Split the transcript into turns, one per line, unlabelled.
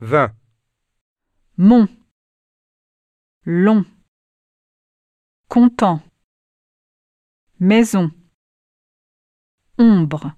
vingt,
Mont. Long. Content. Maison. Ombre.